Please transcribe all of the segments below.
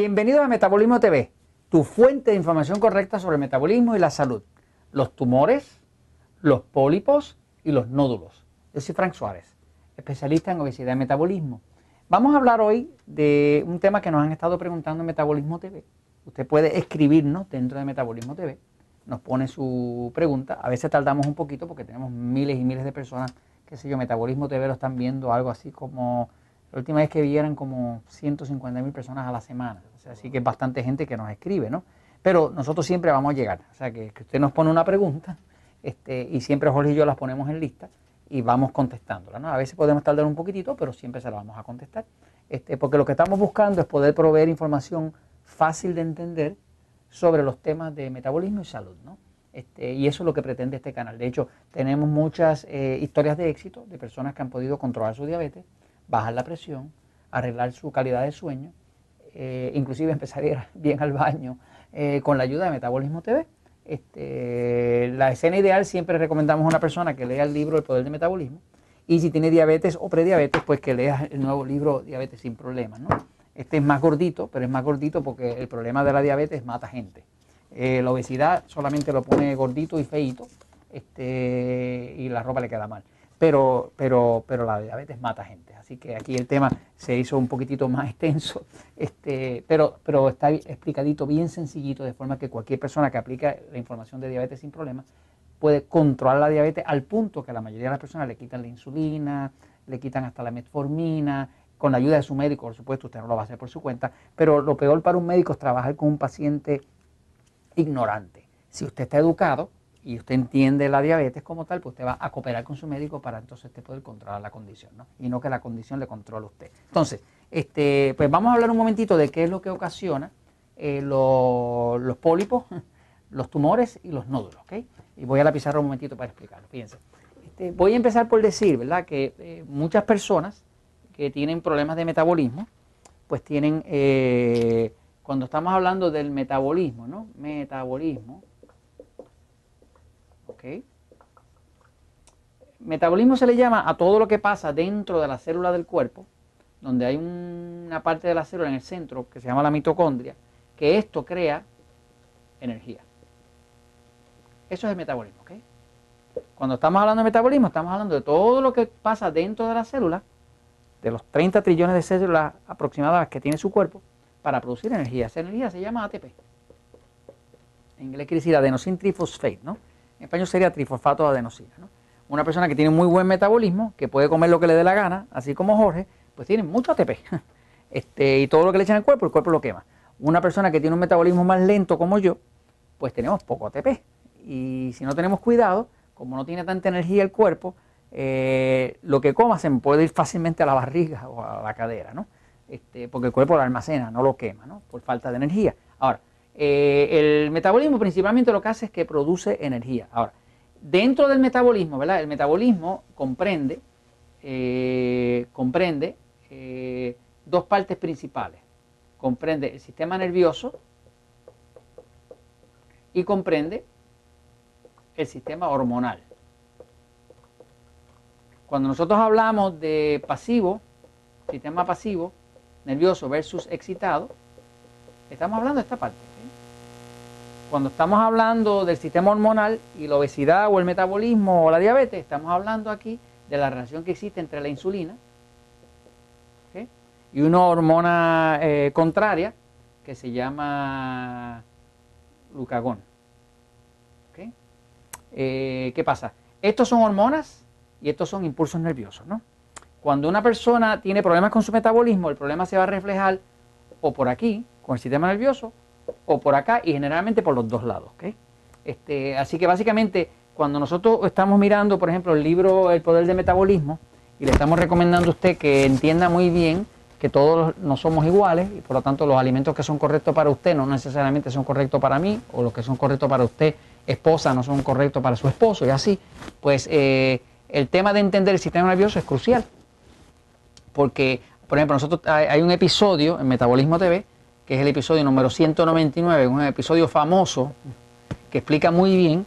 Bienvenido a Metabolismo TV, tu fuente de información correcta sobre el metabolismo y la salud, los tumores, los pólipos y los nódulos. Yo soy Frank Suárez, especialista en obesidad y metabolismo. Vamos a hablar hoy de un tema que nos han estado preguntando en Metabolismo TV. Usted puede escribirnos dentro de Metabolismo TV, nos pone su pregunta. A veces tardamos un poquito porque tenemos miles y miles de personas, qué sé yo, Metabolismo TV lo están viendo algo así como la última vez que vieran como 150 mil personas a la semana. O sea, así que es bastante gente que nos escribe, ¿no? Pero nosotros siempre vamos a llegar. O sea, que, usted nos pone una pregunta este, y siempre Jorge y yo las ponemos en lista y vamos contestándola. ¿no? A veces podemos tardar un poquitito, pero siempre se la vamos a contestar. Este, porque lo que estamos buscando es poder proveer información fácil de entender sobre los temas de metabolismo y salud. ¿no? Este, y eso es lo que pretende este canal. De hecho, tenemos muchas eh, historias de éxito de personas que han podido controlar su diabetes bajar la presión, arreglar su calidad de sueño, eh, inclusive empezar a ir bien al baño eh, con la ayuda de Metabolismo TV. Este, la escena ideal siempre recomendamos a una persona que lea el libro El Poder del Metabolismo y si tiene diabetes o prediabetes, pues que lea el nuevo libro Diabetes sin Problemas. ¿no? Este es más gordito, pero es más gordito porque el problema de la diabetes mata gente. Eh, la obesidad solamente lo pone gordito y feito este, y la ropa le queda mal. Pero, pero, pero la diabetes mata gente. Así que aquí el tema se hizo un poquitito más extenso, este, pero, pero está explicadito bien sencillito, de forma que cualquier persona que aplica la información de diabetes sin problemas puede controlar la diabetes al punto que la mayoría de las personas le quitan la insulina, le quitan hasta la metformina, con la ayuda de su médico, por supuesto, usted no lo va a hacer por su cuenta, pero lo peor para un médico es trabajar con un paciente ignorante. Si usted está educado, y usted entiende la diabetes como tal, pues usted va a cooperar con su médico para entonces usted poder controlar la condición, ¿no? Y no que la condición le controle a usted. Entonces, este, pues vamos a hablar un momentito de qué es lo que ocasiona eh, los pólipos, los tumores y los nódulos, ¿ok? Y voy a la pizarra un momentito para explicarlo, fíjense. Este, voy a empezar por decir, ¿verdad? Que eh, muchas personas que tienen problemas de metabolismo, pues tienen, eh, cuando estamos hablando del metabolismo, ¿no? Metabolismo, Metabolismo se le llama a todo lo que pasa dentro de la célula del cuerpo, donde hay una parte de la célula en el centro que se llama la mitocondria, que esto crea energía. Eso es el metabolismo. Cuando estamos hablando de metabolismo, estamos hablando de todo lo que pasa dentro de la célula, de los 30 trillones de células aproximadas que tiene su cuerpo, para producir energía. Esa energía se llama ATP. En inglés quiere decir adenosine trifosfate, ¿no? En español sería trifosfato de adenosina. ¿no? Una persona que tiene muy buen metabolismo, que puede comer lo que le dé la gana, así como Jorge, pues tiene mucho ATP. Este, y todo lo que le echan al cuerpo, el cuerpo lo quema. Una persona que tiene un metabolismo más lento como yo, pues tenemos poco ATP. Y si no tenemos cuidado, como no tiene tanta energía el cuerpo, eh, lo que coma se puede ir fácilmente a la barriga o a la cadera, ¿no? Este, porque el cuerpo lo almacena, no lo quema, ¿no? Por falta de energía. Ahora, eh, el metabolismo principalmente lo que hace es que produce energía. Ahora, dentro del metabolismo, ¿verdad? El metabolismo comprende, eh, comprende eh, dos partes principales. Comprende el sistema nervioso y comprende el sistema hormonal. Cuando nosotros hablamos de pasivo, sistema pasivo, nervioso versus excitado, estamos hablando de esta parte cuando estamos hablando del sistema hormonal y la obesidad o el metabolismo o la diabetes, estamos hablando aquí de la relación que existe entre la insulina y una hormona eh, contraria que se llama glucagón. Eh, ¿Qué pasa? Estos son hormonas y estos son impulsos nerviosos. ¿no? Cuando una persona tiene problemas con su metabolismo, el problema se va a reflejar o por aquí, con el sistema nervioso, o por acá y generalmente por los dos lados. Este, así que básicamente cuando nosotros estamos mirando, por ejemplo, el libro El Poder del Metabolismo y le estamos recomendando a usted que entienda muy bien que todos no somos iguales y por lo tanto los alimentos que son correctos para usted no necesariamente son correctos para mí o los que son correctos para usted esposa no son correctos para su esposo y así, pues eh, el tema de entender el sistema nervioso es crucial porque, por ejemplo, nosotros hay un episodio en Metabolismo TV que es el episodio número 199, un episodio famoso que explica muy bien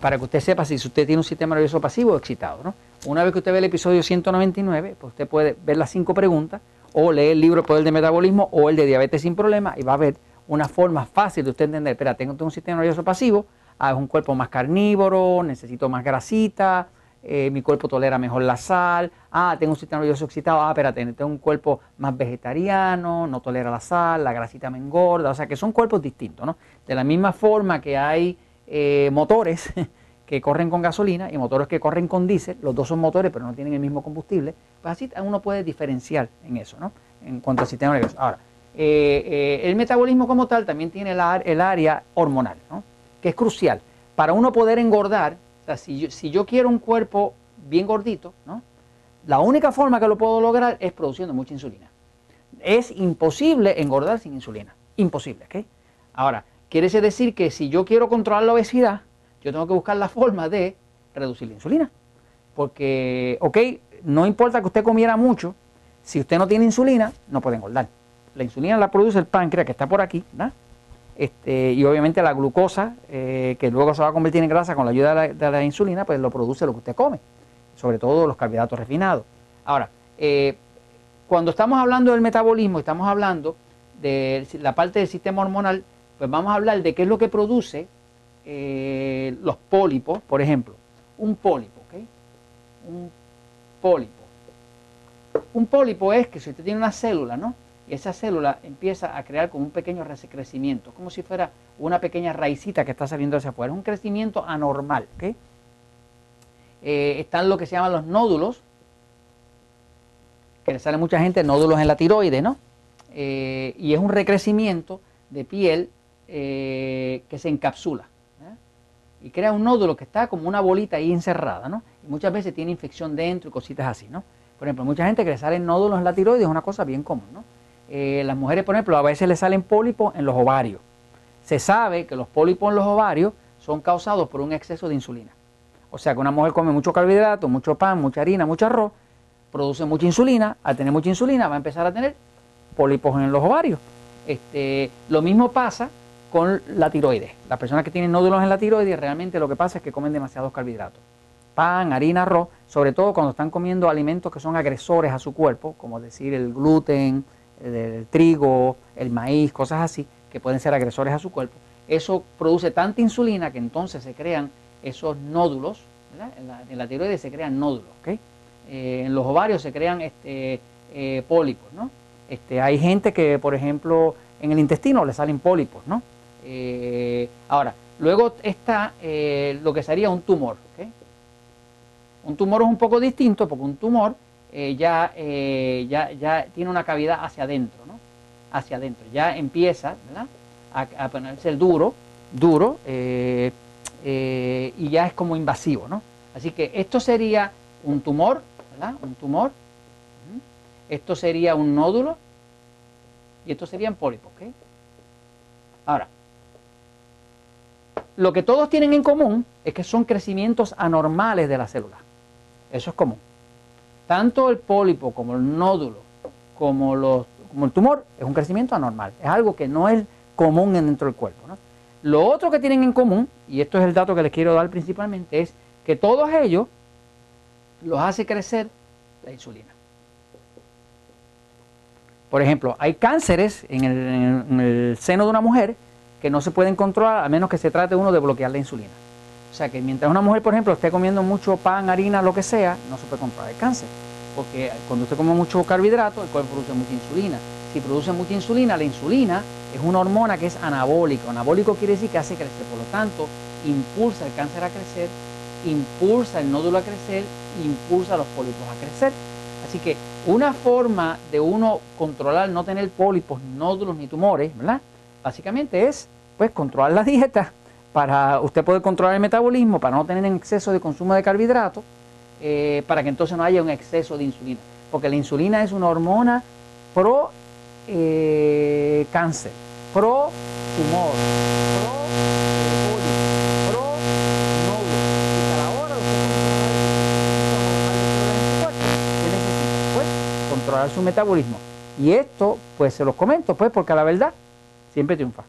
para que usted sepa si usted tiene un sistema nervioso pasivo o excitado. ¿no? Una vez que usted ve el episodio 199, pues usted puede ver las cinco preguntas o lee el libro El Poder Metabolismo o el de Diabetes sin Problemas y va a ver una forma fácil de usted entender, espera, tengo, un sistema nervioso pasivo, ah, es un cuerpo más carnívoro, necesito más grasita, eh, mi cuerpo tolera mejor la sal, ah, tengo un sistema nervioso excitado, ah, espérate, tengo un cuerpo más vegetariano, no tolera la sal, la grasita me engorda, o sea que son cuerpos distintos, ¿no? De la misma forma que hay eh, motores que corren con gasolina y motores que corren con diésel, los dos son motores pero no tienen el mismo combustible, pues así uno puede diferenciar en eso, ¿no? En cuanto al sistema nervioso. Ahora, eh, el metabolismo como tal también tiene el, área hormonal, ¿no? Que es crucial. Para uno poder engordar, o sea, si yo, quiero un cuerpo bien gordito. La única forma que lo puedo lograr es produciendo mucha insulina. Es imposible engordar sin insulina. Imposible, ¿ok? Ahora, quiere decir que si yo quiero controlar la obesidad, yo tengo que buscar la forma de reducir la insulina. Porque, ok, no importa que usted comiera mucho, si usted no tiene insulina, no puede engordar. La insulina la produce el páncreas que está por aquí, ¿verdad? Este, y obviamente la glucosa, eh, que luego se va a convertir en grasa con la ayuda de la, insulina, pues lo produce lo que usted come, sobre todo los carbohidratos refinados. Ahora, eh, cuando estamos hablando del metabolismo, estamos hablando de la parte del sistema hormonal, pues vamos a hablar de qué es lo que produce eh, los pólipos, por ejemplo. Un pólipo, ¿ok? Un pólipo. Un pólipo es que si usted tiene una célula, ¿no? Esa célula empieza a crear como un pequeño crecimiento, como si fuera una pequeña raicita que está saliendo hacia afuera. Es un crecimiento anormal. ¿okay? Eh, están lo que se llaman los nódulos, que le sale mucha gente nódulos en la tiroides, ¿no? Eh, y es un recrecimiento de piel eh, que se encapsula y crea un nódulo que está como una bolita ahí encerrada, ¿no? Y muchas veces tiene infección dentro y cositas así, ¿no? Por ejemplo, mucha gente que le salen nódulos en la tiroides es una cosa bien común, ¿no? Eh, las mujeres, por ejemplo, a veces le salen pólipos en los ovarios. Se sabe que los pólipos en los ovarios son causados por un exceso de insulina. O sea que una mujer come mucho carbohidrato, mucho pan, mucha harina, mucho arroz, produce mucha insulina, al tener mucha insulina va a empezar a tener pólipos en los ovarios. Este, lo mismo pasa con la tiroides. Las personas que tienen nódulos en la tiroides realmente lo que pasa es que comen demasiados carbohidratos. Pan, harina, arroz, sobre todo cuando están comiendo alimentos que son agresores a su cuerpo, como decir el gluten, el trigo, el maíz, cosas así, que pueden ser agresores a su cuerpo, eso produce tanta insulina que entonces se crean esos nódulos, en la, tiroides se crean nódulos, eh, en los ovarios se crean este, eh, pólipos, ¿no? Este, hay gente que, por ejemplo, en el intestino le salen pólipos, ¿no? Eh, ahora, luego está lo que sería un tumor, Un tumor es un poco distinto porque un tumor eh, eh, ya, ya, tiene una cavidad hacia adentro, ¿no? Hacia adentro. Ya empieza, A, ponerse duro, duro, eh, y ya es como invasivo, ¿no? Así que esto sería un tumor, ¿verdad? Un tumor. Esto sería un nódulo. Y esto serían pólipos, ¿ok? Ahora, lo que todos tienen en común es que son crecimientos anormales de la célula. Eso es común tanto el pólipo como el nódulo, como, el tumor, es un crecimiento anormal. Es algo que no es común dentro del cuerpo. Lo otro que tienen en común, y esto es el dato que les quiero dar principalmente, es que todos ellos los hace crecer la insulina. Por ejemplo, hay cánceres en el, en el, seno de una mujer que no se pueden controlar a menos que se trate uno de bloquear la insulina. O sea que mientras una mujer, por ejemplo, esté comiendo mucho pan, harina, lo que sea, no se puede controlar el cáncer. Porque cuando usted come mucho carbohidrato, el cuerpo produce mucha insulina. Si produce mucha insulina, la insulina es una hormona que es anabólica. Anabólico quiere decir que hace crecer. Por lo tanto, impulsa el cáncer a crecer, impulsa el nódulo a crecer, impulsa los pólipos a crecer. Así que una forma de uno controlar, no tener pólipos, nódulos ni tumores, ¿verdad? Básicamente es pues controlar la dieta para usted poder controlar el metabolismo, para no tener exceso de consumo de carbohidratos, eh, para que entonces no haya un exceso de insulina. Porque la insulina es una hormona pro eh, cáncer, pro tumor, pro. Y para ahora usted necesita pues, controlar su metabolismo. Y esto, pues se los comento, pues, porque la verdad siempre triunfa.